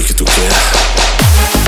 que tu quer.